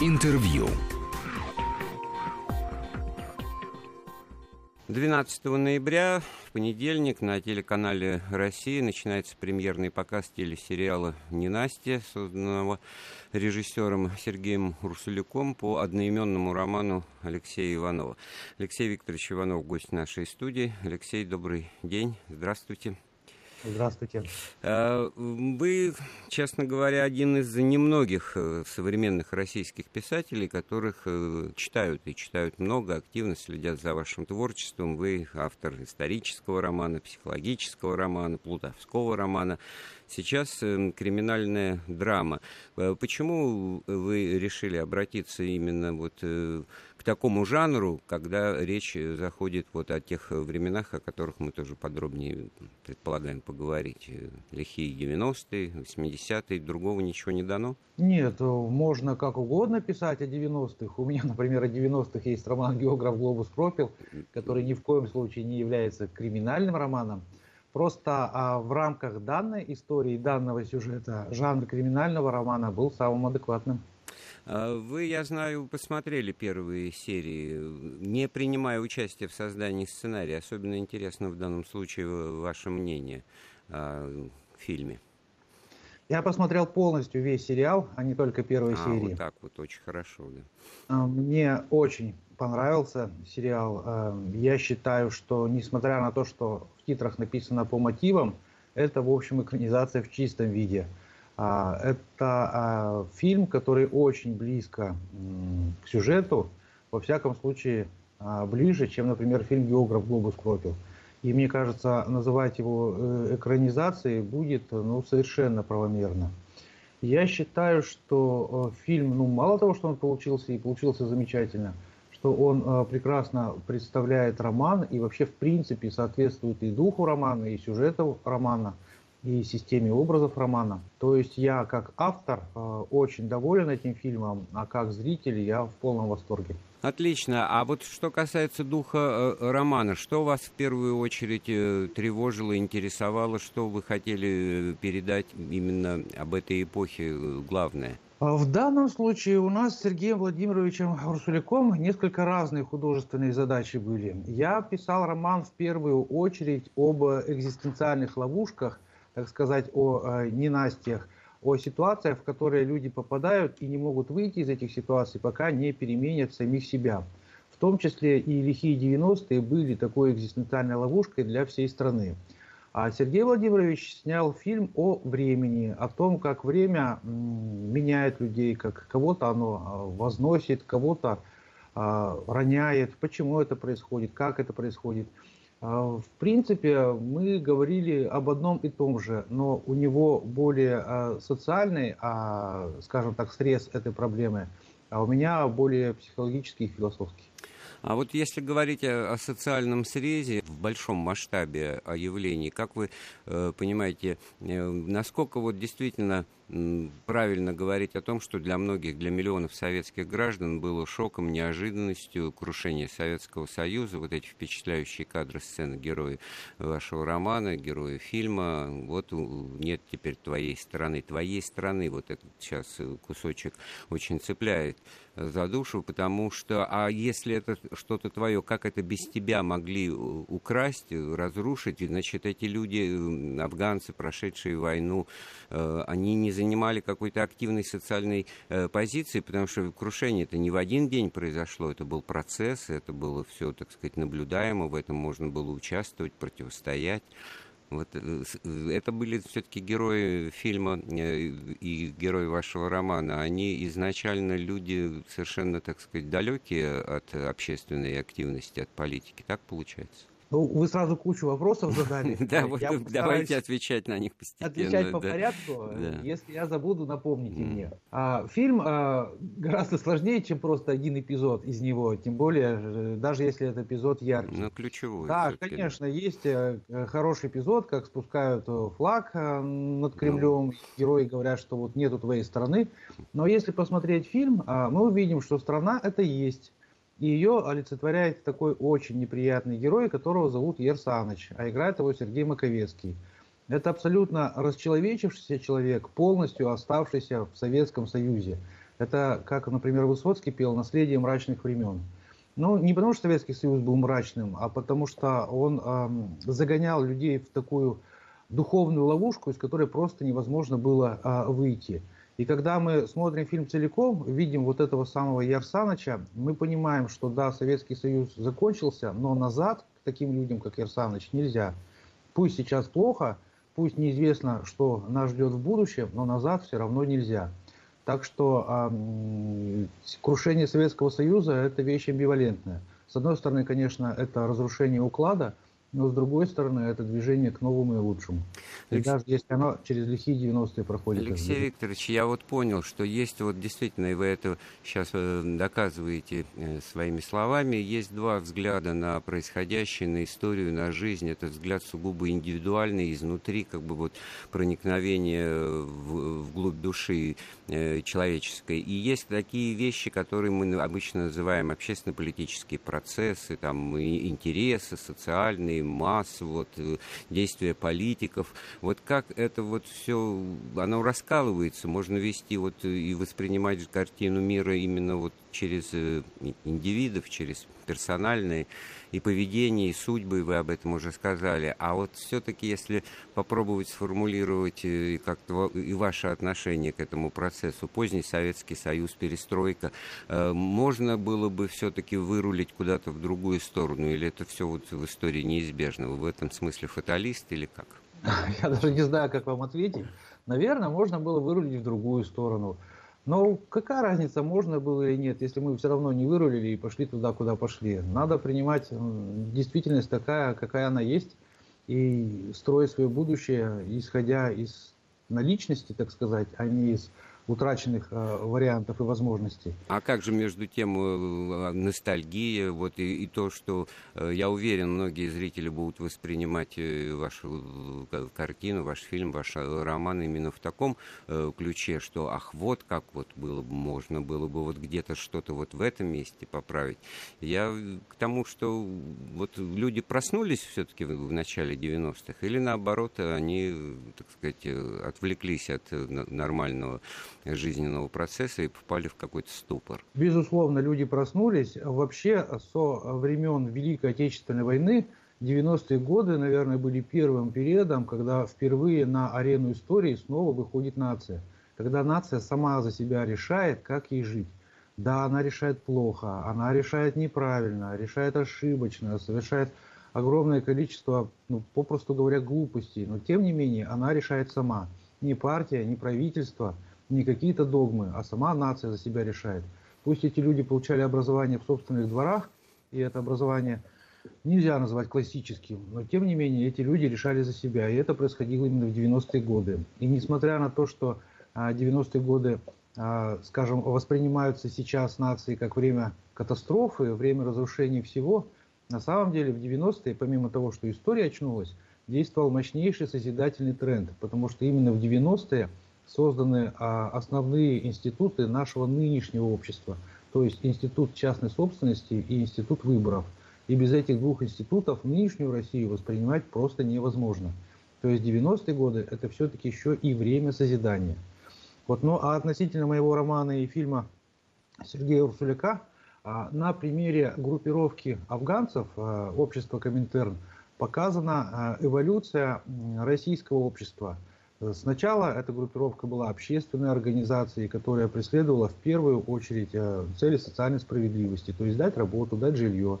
Интервью. 12 ноября, в понедельник, на телеканале «Россия» начинается премьерный показ телесериала «Ненастье», созданного режиссером Сергеем Урсуляком по одноименному роману Алексея Иванова. Алексей Викторович Иванов, гость нашей студии. Алексей, добрый день, здравствуйте. Здравствуйте. А, вы, честно говоря, один из немногих э, современных российских писателей, которых э, читают и читают много, активно следят за вашим творчеством. Вы автор исторического романа, психологического романа, плутовского романа. Сейчас э, криминальная драма. Почему вы решили обратиться именно вот к такому жанру, когда речь заходит вот о тех временах, о которых мы тоже подробнее предполагаем поговорить. Лихие 90-е, 80-е, другого ничего не дано? Нет, можно как угодно писать о 90-х. У меня, например, о 90-х есть роман «Географ Глобус пропил», который ни в коем случае не является криминальным романом. Просто а, в рамках данной истории, данного сюжета, жанр криминального романа был самым адекватным. А вы, я знаю, посмотрели первые серии, не принимая участие в создании сценария. Особенно интересно в данном случае ваше мнение о фильме. Я посмотрел полностью весь сериал, а не только первые а, серии. Вот так вот, очень хорошо, да. А, мне очень понравился сериал. А, я считаю, что несмотря на то, что в титрах написано по мотивам, это, в общем, экранизация в чистом виде. А, это фильм, который очень близко к сюжету, во всяком случае ближе, чем, например, фильм «Географ Глобус пропил». И мне кажется, называть его э, экранизацией будет ну, совершенно правомерно. Я считаю, что э, фильм, ну, мало того, что он получился и получился замечательно, что он э, прекрасно представляет роман и вообще, в принципе, соответствует и духу романа, и сюжету романа – и системе образов романа. То есть я как автор э, очень доволен этим фильмом, а как зритель я в полном восторге. Отлично. А вот что касается духа э, романа, что вас в первую очередь э, тревожило, интересовало, что вы хотели передать именно об этой эпохе главное? В данном случае у нас с Сергеем Владимировичем Урсуляком несколько разные художественные задачи были. Я писал роман в первую очередь об экзистенциальных ловушках, так сказать, о э, ненастьях, о ситуациях, в которые люди попадают и не могут выйти из этих ситуаций, пока не переменят самих себя. В том числе и лихие 90-е были такой экзистенциальной ловушкой для всей страны. А Сергей Владимирович снял фильм о времени, о том, как время меняет людей, как кого-то оно а, возносит, кого-то а, роняет, почему это происходит, как это происходит. А, в принципе, мы говорили об одном и том же, но у него более а, социальный, а, скажем так, срез этой проблемы, а у меня более психологический и философский. А вот если говорить о, социальном срезе в большом масштабе о явлении, как вы э, понимаете, э, насколько вот действительно правильно говорить о том, что для многих, для миллионов советских граждан было шоком, неожиданностью крушение Советского Союза, вот эти впечатляющие кадры сцены герои вашего романа, герои фильма, вот нет теперь твоей стороны, твоей стороны, вот этот сейчас э, кусочек очень цепляет за душу, потому что, а если это что-то твое, как это без тебя могли украсть, разрушить, значит, эти люди, афганцы, прошедшие войну, э, они не занимали какой-то активной социальной э, позиции, потому что крушение это не в один день произошло, это был процесс, это было все, так сказать, наблюдаемо, в этом можно было участвовать, противостоять. Вот э, э, это были все-таки герои фильма и герои вашего романа. Они изначально люди совершенно, так сказать, далекие от общественной активности, от политики. Так получается? Ну, вы сразу кучу вопросов задали. Да, вот давайте отвечать на них постепенно. Отвечать по порядку. Если я забуду, напомните мне. А, фильм а, гораздо сложнее, чем просто один эпизод из него. Тем более, э, даже если это эпизод яркий. Ну, ключевой. Да, конечно, есть э, хороший эпизод, как спускают э, флаг над Кремлем. Ну. Герои говорят, что вот нету твоей страны. Но если посмотреть фильм, а, мы увидим, что страна это есть. И ее олицетворяет такой очень неприятный герой, которого зовут Ерсаныч, а играет его Сергей Маковецкий. Это абсолютно расчеловечившийся человек, полностью оставшийся в Советском Союзе. Это, как, например, Высоцкий пел «Наследие мрачных времен». Ну, не потому что Советский Союз был мрачным, а потому что он эм, загонял людей в такую духовную ловушку, из которой просто невозможно было э, выйти. И когда мы смотрим фильм целиком, видим вот этого самого Ярсаныча, мы понимаем, что да, Советский Союз закончился, но назад к таким людям, как Ярсаныч, нельзя. Пусть сейчас плохо, пусть неизвестно, что нас ждет в будущем, но назад все равно нельзя. Так что э, крушение Советского Союза – это вещь амбивалентная. С одной стороны, конечно, это разрушение уклада – но с другой стороны, это движение к новому и лучшему. И Алекс... даже если оно через лихие 90-е проходит. Алексей Викторович, я вот понял, что есть вот действительно, и вы это сейчас э, доказываете э, своими словами, есть два взгляда на происходящее, на историю, на жизнь. Это взгляд сугубо индивидуальный, изнутри, как бы вот проникновение в, вглубь души э, человеческой. И есть такие вещи, которые мы обычно называем общественно-политические процессы, там, интересы социальные, масс, вот, э, действия политиков. Вот как это вот все, оно раскалывается, можно вести вот э, и воспринимать картину мира именно вот через э, индивидов, через персональные и поведение, и судьбы, вы об этом уже сказали. А вот все-таки, если попробовать сформулировать э, как-то и ваше отношение к этому процессу, поздний Советский Союз, перестройка, э, можно было бы все-таки вырулить куда-то в другую сторону, или это все вот в истории неизбежно? Вы в этом смысле фаталист или как? Я даже не знаю, как вам ответить. Наверное, можно было вырулить в другую сторону. Но какая разница, можно было или нет, если мы все равно не вырулили и пошли туда, куда пошли. Надо принимать действительность такая, какая она есть, и строить свое будущее, исходя из наличности, так сказать, а не из утраченных э, вариантов и возможностей. А как же между тем э, ностальгия, вот и, и то, что э, я уверен, многие зрители будут воспринимать э, вашу э, картину, ваш фильм, ваш э, роман именно в таком э, ключе, что ах вот как вот было бы можно было бы вот где-то что-то вот в этом месте поправить. Я к тому, что вот люди проснулись все-таки в начале 90-х или наоборот они, так сказать, отвлеклись от нормального жизненного процесса и попали в какой-то ступор. Безусловно, люди проснулись. Вообще, со времен Великой Отечественной войны 90-е годы, наверное, были первым периодом, когда впервые на арену истории снова выходит нация. Когда нация сама за себя решает, как ей жить. Да, она решает плохо, она решает неправильно, решает ошибочно, совершает огромное количество, ну, попросту говоря, глупостей. Но тем не менее, она решает сама. Ни партия, ни правительство – не какие-то догмы, а сама нация за себя решает. Пусть эти люди получали образование в собственных дворах, и это образование нельзя назвать классическим, но тем не менее эти люди решали за себя, и это происходило именно в 90-е годы. И несмотря на то, что 90-е а, годы, а, скажем, воспринимаются сейчас нации как время катастрофы, время разрушения всего, на самом деле в 90-е, помимо того, что история очнулась, действовал мощнейший созидательный тренд, потому что именно в 90-е созданы а, основные институты нашего нынешнего общества, то есть институт частной собственности и институт выборов. И без этих двух институтов нынешнюю Россию воспринимать просто невозможно. То есть 90-е годы это все-таки еще и время созидания. Вот, ну а относительно моего романа и фильма Сергея Урсуляка, а, на примере группировки афганцев а, общества Коминтерн показана эволюция российского общества – Сначала эта группировка была общественной организацией, которая преследовала в первую очередь э, цели социальной справедливости, то есть дать работу, дать жилье.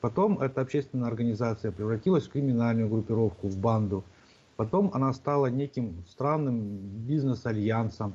Потом эта общественная организация превратилась в криминальную группировку, в банду. Потом она стала неким странным бизнес-альянсом,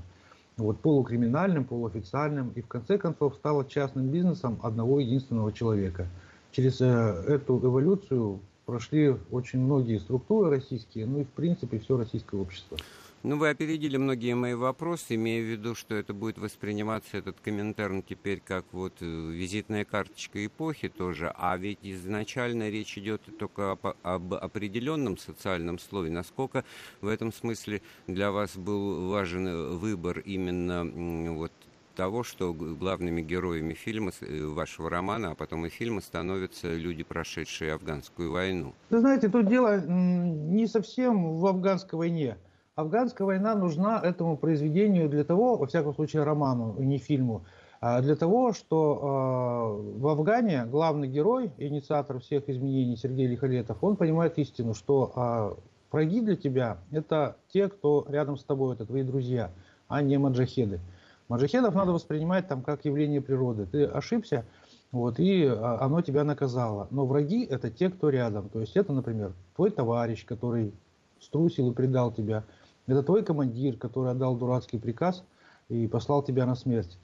вот, полукриминальным, полуофициальным, и в конце концов стала частным бизнесом одного единственного человека. Через э, эту эволюцию прошли очень многие структуры российские, ну и в принципе все российское общество. Ну, вы опередили многие мои вопросы, имея в виду, что это будет восприниматься, этот комментарий теперь как вот э, визитная карточка эпохи тоже, а ведь изначально речь идет только об, об определенном социальном слое. Насколько в этом смысле для вас был важен выбор именно вот того, что главными героями фильма, э, вашего романа, а потом и фильма становятся люди, прошедшие афганскую войну? Вы знаете, тут дело не совсем в афганской войне. афганская война нужна этому произведению для того, во всяком случае роману, не фильму, а для того, что э, в Афгане главный герой, инициатор всех изменений Сергей Лихолетов, он понимает истину, что э, враги для тебя – это те, кто рядом с тобой, это твои друзья, а не маджахеды. Маджахедов надо воспринимать там как явление природы. Ты ошибся, вот, и оно тебя наказало. Но враги – это те, кто рядом. То есть это, например, твой товарищ, который струсил и предал тебя. Это твой командир, который отдал дурацкий приказ и послал тебя на смерть.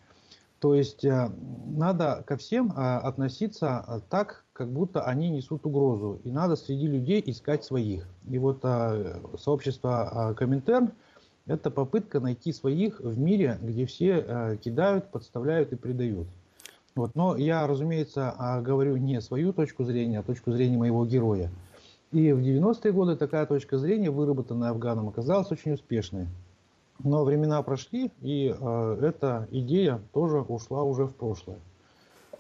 То есть э, надо ко всем э, относиться э, так, как будто они несут угрозу. И надо среди людей искать своих. И вот сообщество Коминтерн – это попытка найти своих в мире, где все кидают, подставляют и предают. Вот. Но я, разумеется, говорю не свою точку зрения, а точку зрения моего героя. И в 90-е годы такая точка зрения, выработанная Афганом, оказалась очень успешной. Но времена прошли, и э, эта идея тоже ушла уже в прошлое.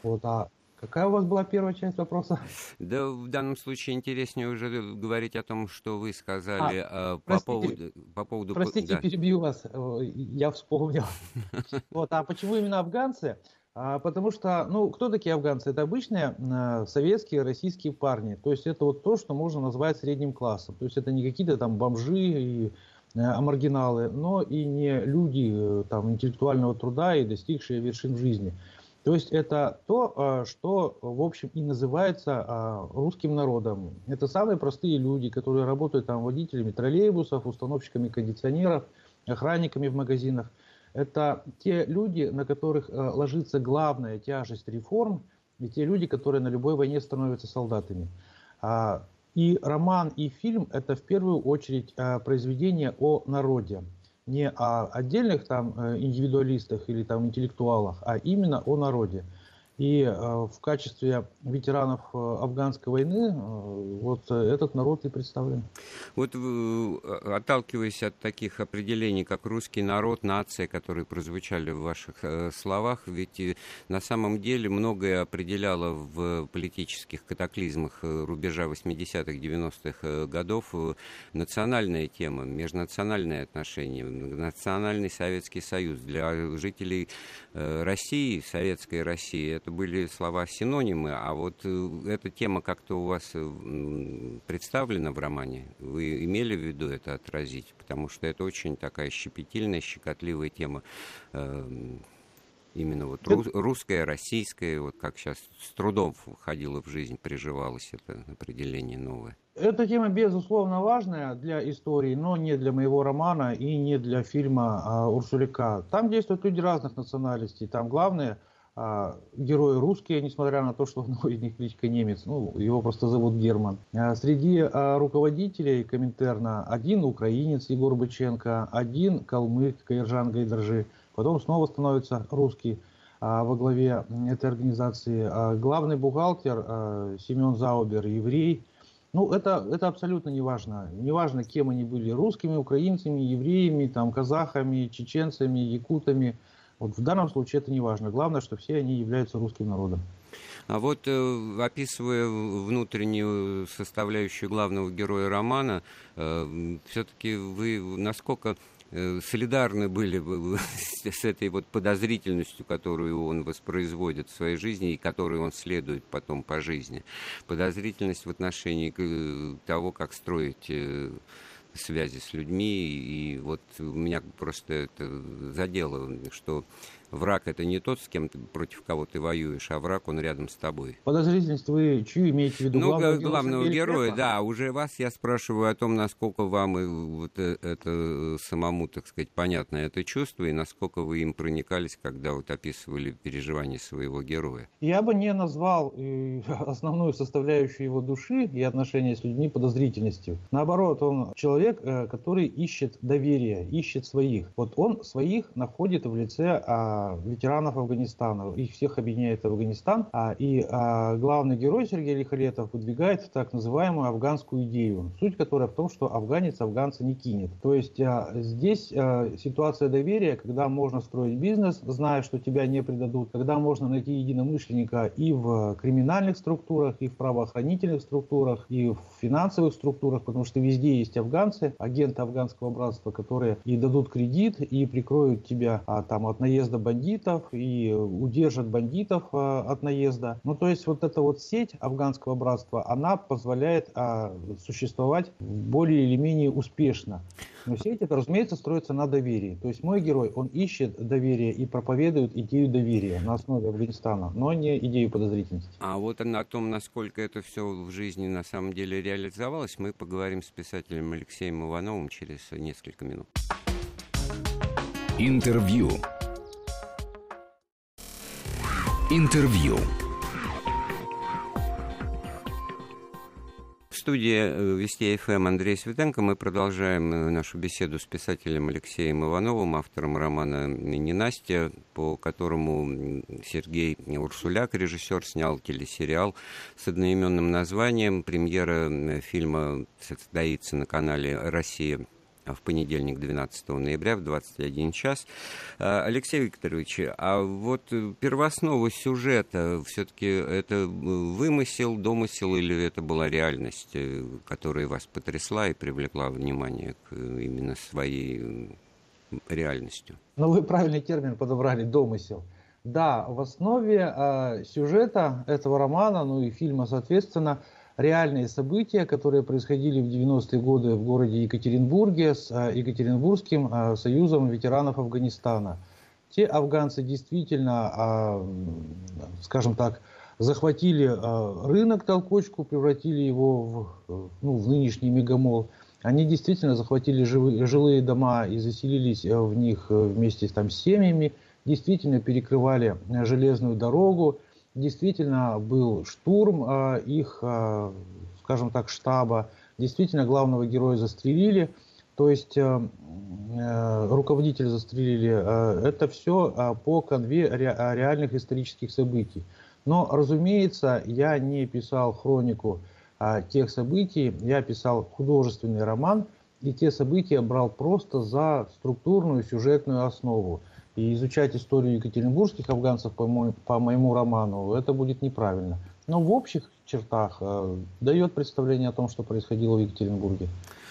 Вот, а Какая у вас была первая часть вопроса? Да, в данном случае интереснее уже говорить о том, что вы сказали а, по, простите, поводу, по поводу... Простите, да. перебью вас, я вспомнил. Вот, а почему именно афганцы? А, потому что, ну, кто такие афганцы? Это обычные э, советские, российские парни. То есть это вот то, что можно назвать средним классом. То есть это не какие-то там бомжи и Э, маргиналы, но и не люди э, там, интеллектуального труда и достигшие вершин жизни. То есть это то, э, что, в общем, и называется русским народом. Это самые простые люди, которые работают там водителями троллейбусов, установщиками кондиционеров, охранниками в магазинах. Это те люди, на которых ложится главная тяжесть реформ, и те люди, которые на любой войне становятся солдатами. А и роман, и фильм – это в первую очередь произведение о народе. Не о отдельных там э, индивидуалистах или там интеллектуалах, а именно о народе. И э, в качестве ветеранов э, афганской войны э, вот этот народ и представлен. Вот отталкиваясь от таких определений, как русский народ, нация, которые прозвучали в ваших словах, ведь на самом деле многое определяло в политических катаклизмах рубежа 80-х, 90-х годов национальная тема, межнациональные отношения, национальный Советский Союз. Для жителей России, Советской России, это были слова синонимы, а вот э, эта тема как-то у вас э, представлена в романе? Вы имели в виду это отразить? Потому что это очень такая щепетильная, щекотливая тема э, именно вот рус, русская, российская, вот как сейчас с трудом входило в жизнь, приживалось это определение новое. Эта тема, безусловно, важная для истории, но не для моего романа и не для фильма а, Урсулика. Там действуют люди разных национальностей. Там главное – а, герои русские, несмотря на то, что одного из них кличка немец, ну, его просто зовут Герман. А, среди а, руководителей Коминтерна один украинец Егор Быченко, один калмык Каиржан Гайдаржи, потом снова становится русский во главе этой организации. Главный бухгалтер Семен Заубер, еврей. Ну, это, это абсолютно не важно. Не важно, кем они были, русскими, украинцами, евреями, там, казахами, чеченцами, якутами – вот в данном случае это не важно. Главное, что все они являются русским народом. А вот э, описывая внутреннюю составляющую главного героя романа, э, все-таки вы насколько э, солидарны были с этой вот подозрительностью, которую он воспроизводит в своей жизни и которой он следует потом по жизни. Подозрительность в отношении того, как строить связи с людьми, и вот меня просто это задело, что враг это не тот, с кем ты, против кого ты воюешь, а враг он рядом с тобой. Подозрительность вы чью имеете в виду? Ну, главного, главного героя, героя да. Уже вас я спрашиваю о том, насколько вам вот э, это самому, так сказать, понятно это чувство, и насколько вы им проникались, когда вот описывали переживания своего героя. Я бы не назвал э, основную составляющую его души и отношения с людьми подозрительностью. Наоборот, он человек, э, который ищет доверие, ищет своих. Вот он своих находит в лице а, ветеранов Афганистана. Их всех объединяет Афганистан. А, и а, главный герой Сергей Лихолетов выдвигает так называемую афганскую идею, суть которой в том, что афганец афганца не кинет. То есть а, здесь ситуация доверия, когда можно строить бизнес, зная, что тебя не предадут, когда можно найти единомышленника и в криминальных структурах, и в правоохранительных структурах, и в финансовых структурах, потому что везде есть афганцы, агенты афганского братства, которые и дадут кредит, и прикроют тебя там от наезда бандитов, и удержат бандитов а, от наезда. Ну, то есть вот эта вот сеть афганского братства, она позволяет а, существовать более или менее успешно. Но сеть это, разумеется, строится на доверии. То есть мой герой, он ищет доверие и проповедует идею доверия на основе Афганистана, но не идею подозрительности. А вот о том, насколько это все в жизни на самом деле реализовалось, мы поговорим с писателем Алексеем Ивановым через несколько минут. Интервью. Интервью. студии э, Вести ФМ Андрей Светенко мы продолжаем э, нашу беседу с писателем Алексеем Ивановым, автором романа «Ненастья», по которому Сергей Урсуляк, режиссер, снял телесериал с одноименным названием. Премьера фильма состоится на канале «Россия в понедельник, 12 ноября в 21 час. А, Алексей Викторович, а вот первооснова сюжета, все-таки это вымысел, домысел или это была реальность, э, которая вас потрясла и привлекла внимание к именно своей реальностью? Ну, вы правильный термин подобрали, домысел. Да, в основе э, сюжета этого романа, ну и фильма, соответственно, реальные события, которые происходили в 90-е годы в городе Екатеринбурге с а, Екатеринбургским а, союзом ветеранов Афганистана. Те афганцы действительно, а, скажем так, захватили рынок толкочку, превратили его в, ну, в нынешний мегамол. Они действительно захватили жилые дома и заселились в них вместе там, с семьями, действительно перекрывали железную дорогу, действительно был штурм а, их, а, скажем так, штаба. Действительно, главного героя застрелили. То есть э, э, руководителя застрелили. Э, это все по конве реальных исторических событий. Но, разумеется, я не писал хронику тех событий, я писал художественный роман, и те события брал просто за структурную сюжетную основу. И изучать историю екатеринбургских афганцев по, мой, по моему роману, это будет неправильно. Но в общих чертах э, дает представление о том, что происходило в Екатеринбурге.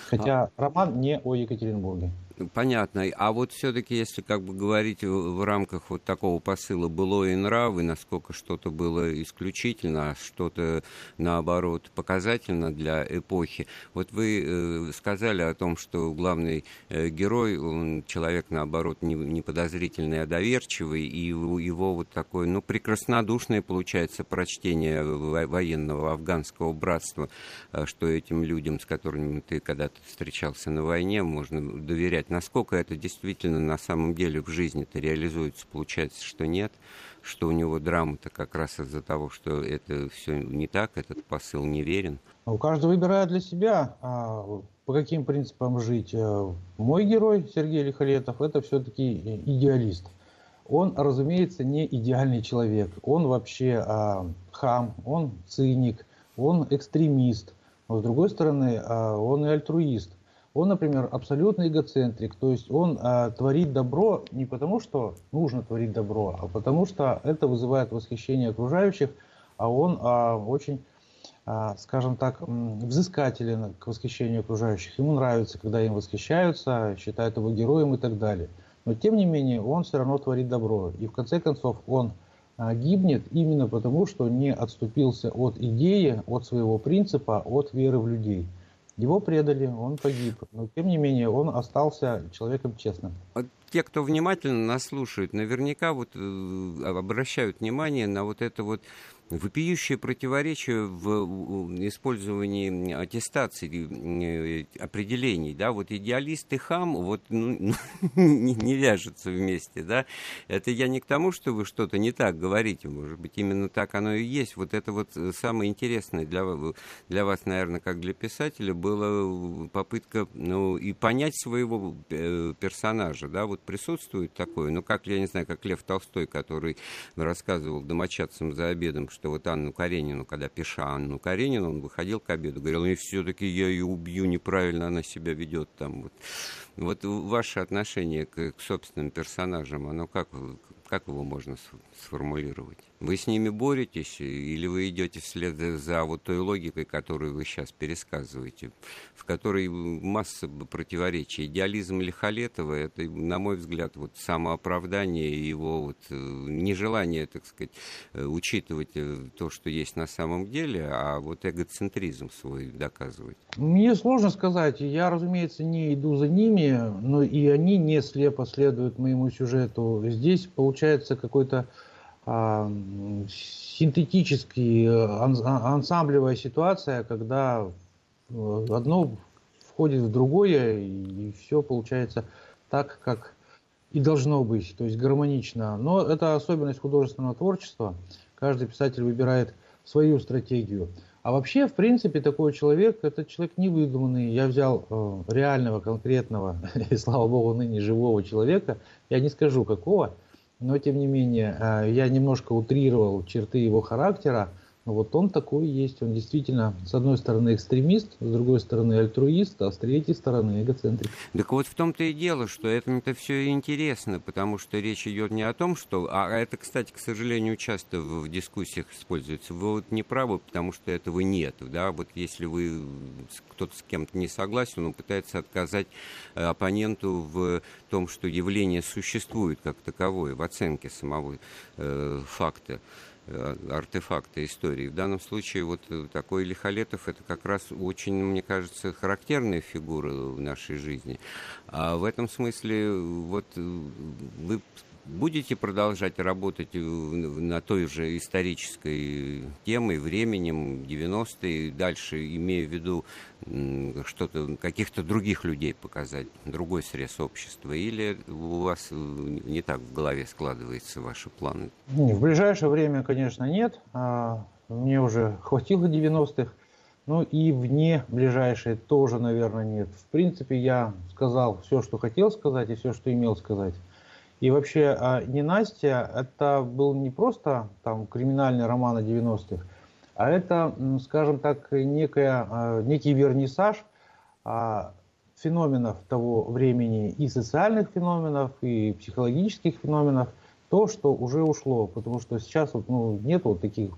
Хотя а... роман не о Екатеринбурге. Понятно. А вот все-таки, если как бы говорить в, в рамках вот такого посыла было и нравы, насколько что-то было исключительно, а что-то, наоборот, показательно для эпохи. Вот вы э, сказали о том, что главный э, герой, он человек, наоборот, не, не подозрительный, а доверчивый, и его вот такое, ну, прекраснодушное, получается, прочтение военного афганского братства, э, что этим людям, с которыми ты когда-то встречался на войне, можно доверять насколько это действительно на самом деле в жизни-то реализуется, получается, что нет, что у него драма-то как раз из-за того, что это все не так, этот посыл неверен. У каждого выбирает для себя, а, по каким принципам жить. Э, мой герой Сергей Лихолетов это все-таки идеалист. Он, разумеется, не идеальный человек. Он вообще а, хам, он циник, он экстремист. Но с другой стороны, а, он и альтруист. Он, например, абсолютный эгоцентрик, то есть он э, творит добро не потому, что нужно творить добро, а потому что это вызывает восхищение окружающих, а он э, очень, э, скажем так, взыскателен к восхищению окружающих. Ему нравится, когда им восхищаются, считают его героем и так далее. Но тем не менее он все равно творит добро. И в конце концов он э, гибнет именно потому, что не отступился от идеи, от своего принципа, от веры в людей. Его предали, он погиб. Но тем не менее, он остался человеком честным. Вот те, кто внимательно нас слушает, наверняка вот э, обращают внимание на вот это вот вопиющее противоречие в использовании аттестаций, э, определений, да, вот идеалист и хам, вот ну, не, не вяжутся вместе, да, это я не к тому, что вы что-то не так говорите, может быть, именно так оно и есть, вот это вот самое интересное для, для вас, наверное, как для писателя, была попытка, ну, и понять своего э, персонажа, да, вот присутствует такое, ну, как, я не знаю, как Лев Толстой, который рассказывал домочадцам за обедом, что вот Анну Каренину, когда пиша Анну Каренину, он выходил к обеду, говорил, и все-таки я ее убью, неправильно она себя ведет там. Вот, вот ваше отношение к, к собственным персонажам, оно как, как его можно сформулировать? Вы с ними боретесь или вы идете вслед за вот той логикой, которую вы сейчас пересказываете, в которой масса противоречий. Идеализм Лихолетова – это, на мой взгляд, вот самооправдание его вот э, нежелание, так сказать, э, учитывать э, то, что есть на самом деле, а вот эгоцентризм свой доказывать. Мне сложно сказать. Я, разумеется, не иду за ними, но и они не слепо следуют моему сюжету. Здесь получается какой-то а, синтетический э, а, ансамблевая ситуация, когда э, одно входит в другое, и все получается так, как и должно быть, то есть гармонично. Но это особенность художественного творчества. Каждый писатель выбирает свою стратегию. А вообще, в принципе, такой человек, это человек невыдуманный. Я взял э, реального, конкретного, и слава богу, ныне живого человека. Я не скажу какого, но тем не менее э, я немножко утрировал черты его характера, вот он такой есть, он действительно, с одной стороны, экстремист, с другой стороны, альтруист, а с третьей стороны, эгоцентрик. Так вот в том-то и дело, что это все интересно, потому что речь идет не о том, что... А это, кстати, к сожалению, часто в дискуссиях используется. Вы вот не правы, потому что этого нет. Да? Вот если вы кто-то с кем-то не согласен, он пытается отказать э, оппоненту в том, что явление существует как таковое, в оценке самого э, факта. Э, артефакты истории. В данном случае вот э, такой Лихолетов это как раз очень, мне кажется, характерная фигура в нашей жизни. А в этом смысле вот э, вы будете продолжать работать на той же исторической темой, временем 90-е, дальше имея в виду что-то, каких-то других людей показать, другой срез общества, или у вас не так в голове складываются ваши планы? В ближайшее время, конечно, нет. А, мне уже хватило 90-х. Ну и вне ближайшее тоже, наверное, нет. В принципе, я сказал все, что хотел сказать и все, что имел сказать. И вообще, а, не Настя, это был не просто там криминальный роман о 90-х, а это, скажем так, некая, а, некий вернисаж феноменов того времени, и социальных феноменов, и психологических феноменов, то, что уже ушло. Потому что сейчас вот, ну, нет вот таких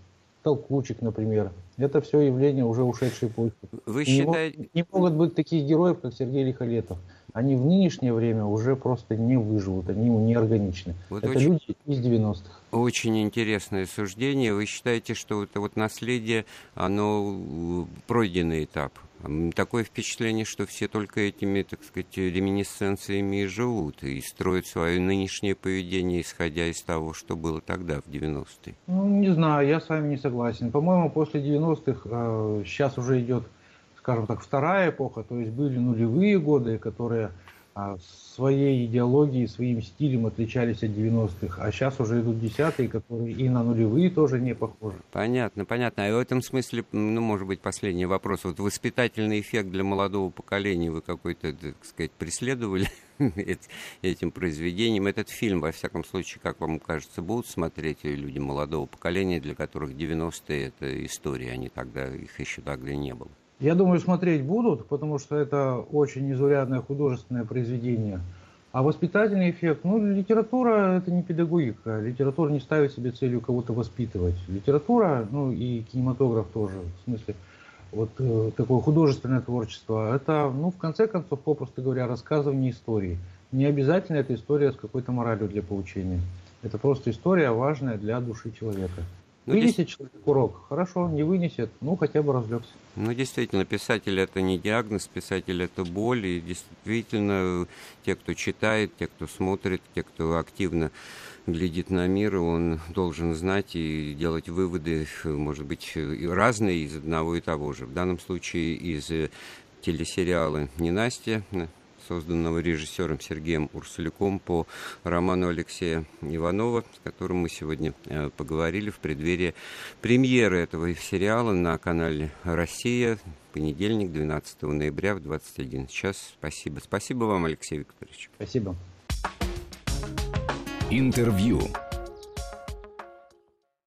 толкучек, например. Это все явления уже ушедшей эпохи. Вы считаете... Не, не могут быть таких героев, как Сергей Лихолетов они в нынешнее время уже просто не выживут, они неорганичны. Вот это очень, люди из 90-х. Очень интересное суждение. Вы считаете, что это вот наследие, оно э, пройденный этап? Такое впечатление, что все только этими, так сказать, реминисценциями и живут, и строят свое нынешнее поведение, исходя из того, что было тогда, в 90-е. Ну, не знаю, я с вами не согласен. По-моему, после 90-х э, сейчас уже идет скажем так, вторая эпоха, то есть были нулевые годы, которые своей идеологией, своим стилем отличались от 90-х, а сейчас уже идут десятые, которые и на нулевые тоже не похожи. Понятно, понятно. А в этом смысле, ну, может быть, последний вопрос. Вот воспитательный эффект для молодого поколения вы какой-то, так сказать, преследовали этим произведением? Этот фильм, во всяком случае, как вам кажется, будут смотреть люди молодого поколения, для которых 90-е – это история, они тогда, их еще тогда не было? Я думаю, смотреть будут, потому что это очень незаурядное художественное произведение. А воспитательный эффект, ну, литература это не педагогика. Литература не ставит себе целью кого-то воспитывать. Литература, ну и кинематограф тоже, в смысле, вот э, такое художественное творчество, это, ну, в конце концов, попросту говоря, рассказывание истории. Не обязательно эта история с какой-то моралью для получения. Это просто история важная для души человека. Ну, вынесет здесь... человек урок? Хорошо, не вынесет, ну хотя бы разлегся. Ну, действительно, писатель это не диагноз, писатель это боль. И действительно, те, кто читает, те, кто смотрит, те, кто активно глядит на мир, он должен знать и делать выводы, может быть, разные из одного и того же. В данном случае из телесериала «Ненастья», созданного режиссером Сергеем Урсуляком по роману Алексея Иванова, с которым мы сегодня э, поговорили в преддверии премьеры этого сериала на канале «Россия». Понедельник, 12 ноября в 21 час. Спасибо. Спасибо вам, Алексей Викторович. Спасибо. Интервью.